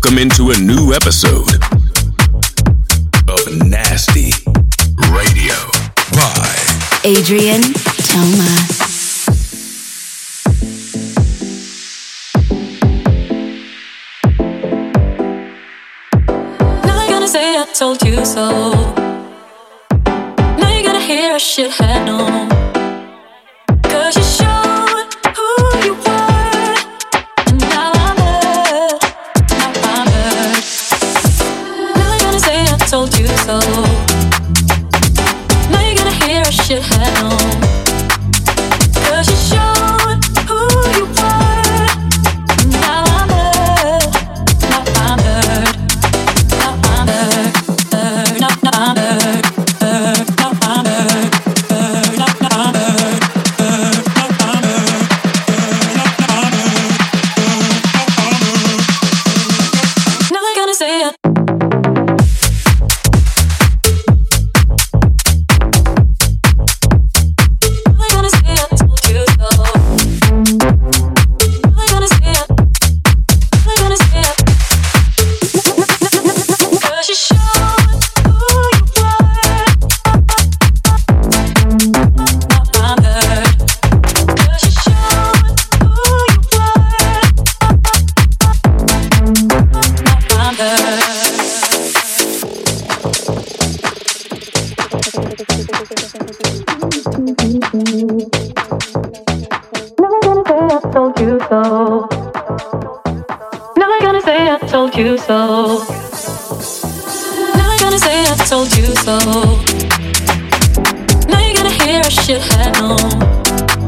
Welcome into a new episode of Nasty Radio by Adrien Toma. say I told you so. Now you gotta hear I should have known.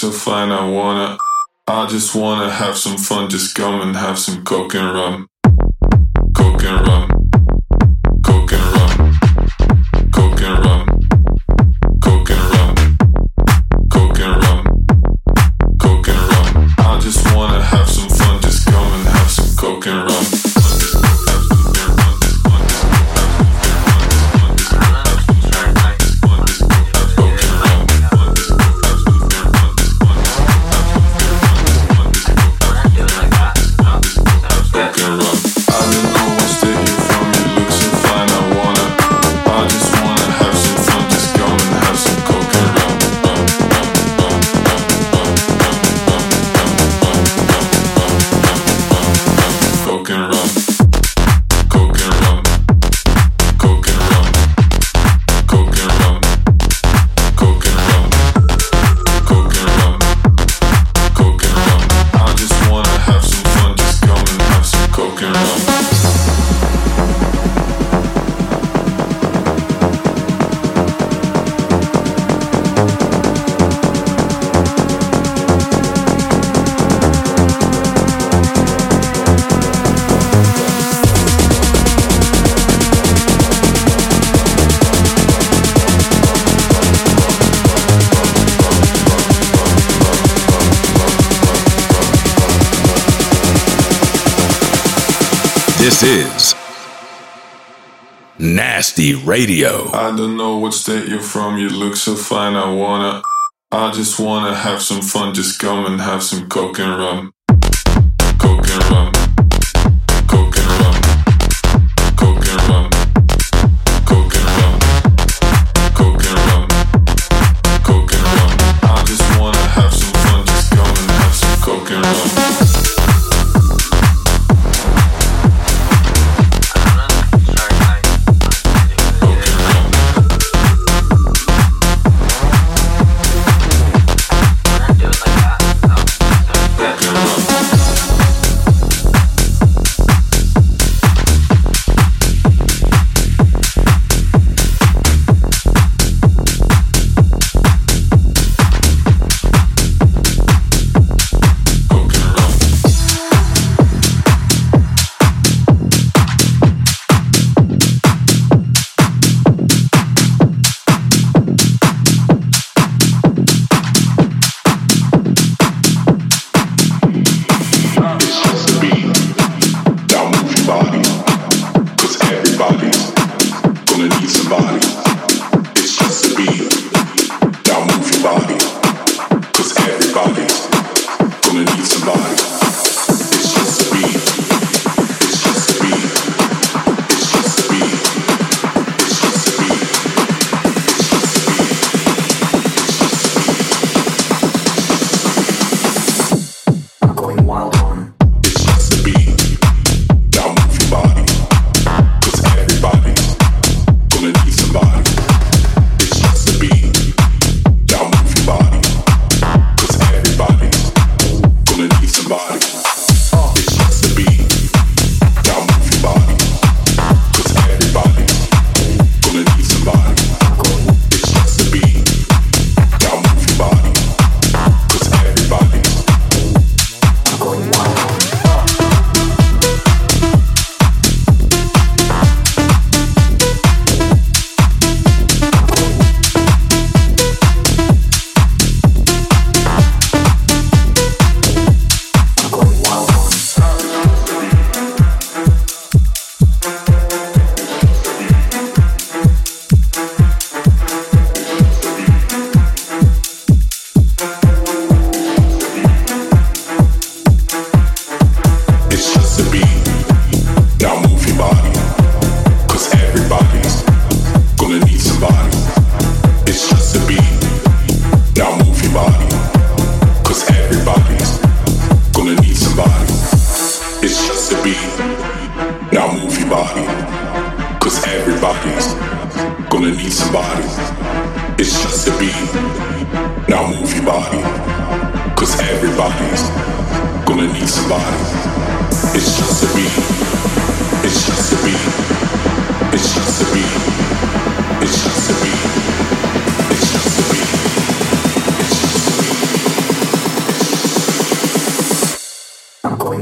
so fine. I wanna, I just wanna have some fun, just come and have some coke and rum. This is Nasty Radio. I don't know what state you're from, you look so fine, I wanna. I just wanna have some fun, just come and have some coke and rum.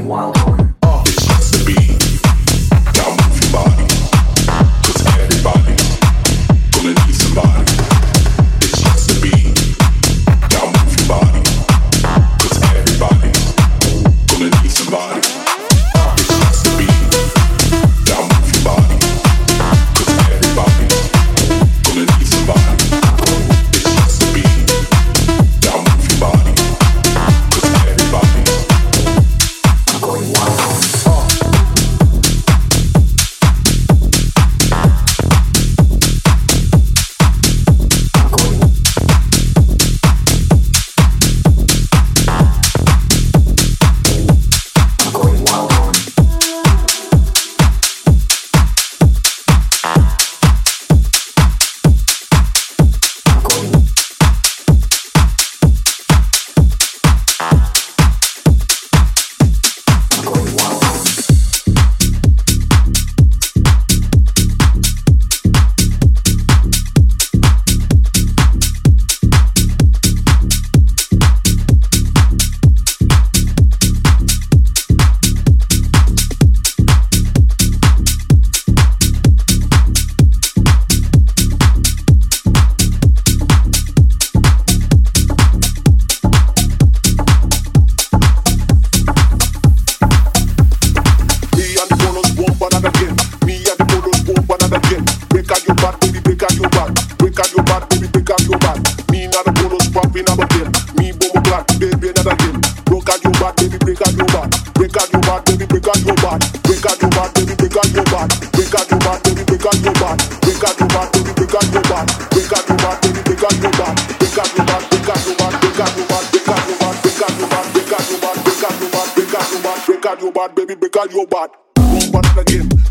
wild. break out your bad, baby, break out your bad. Boom, bad again.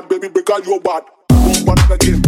bad, baby, because you're bad. Boom, banana again.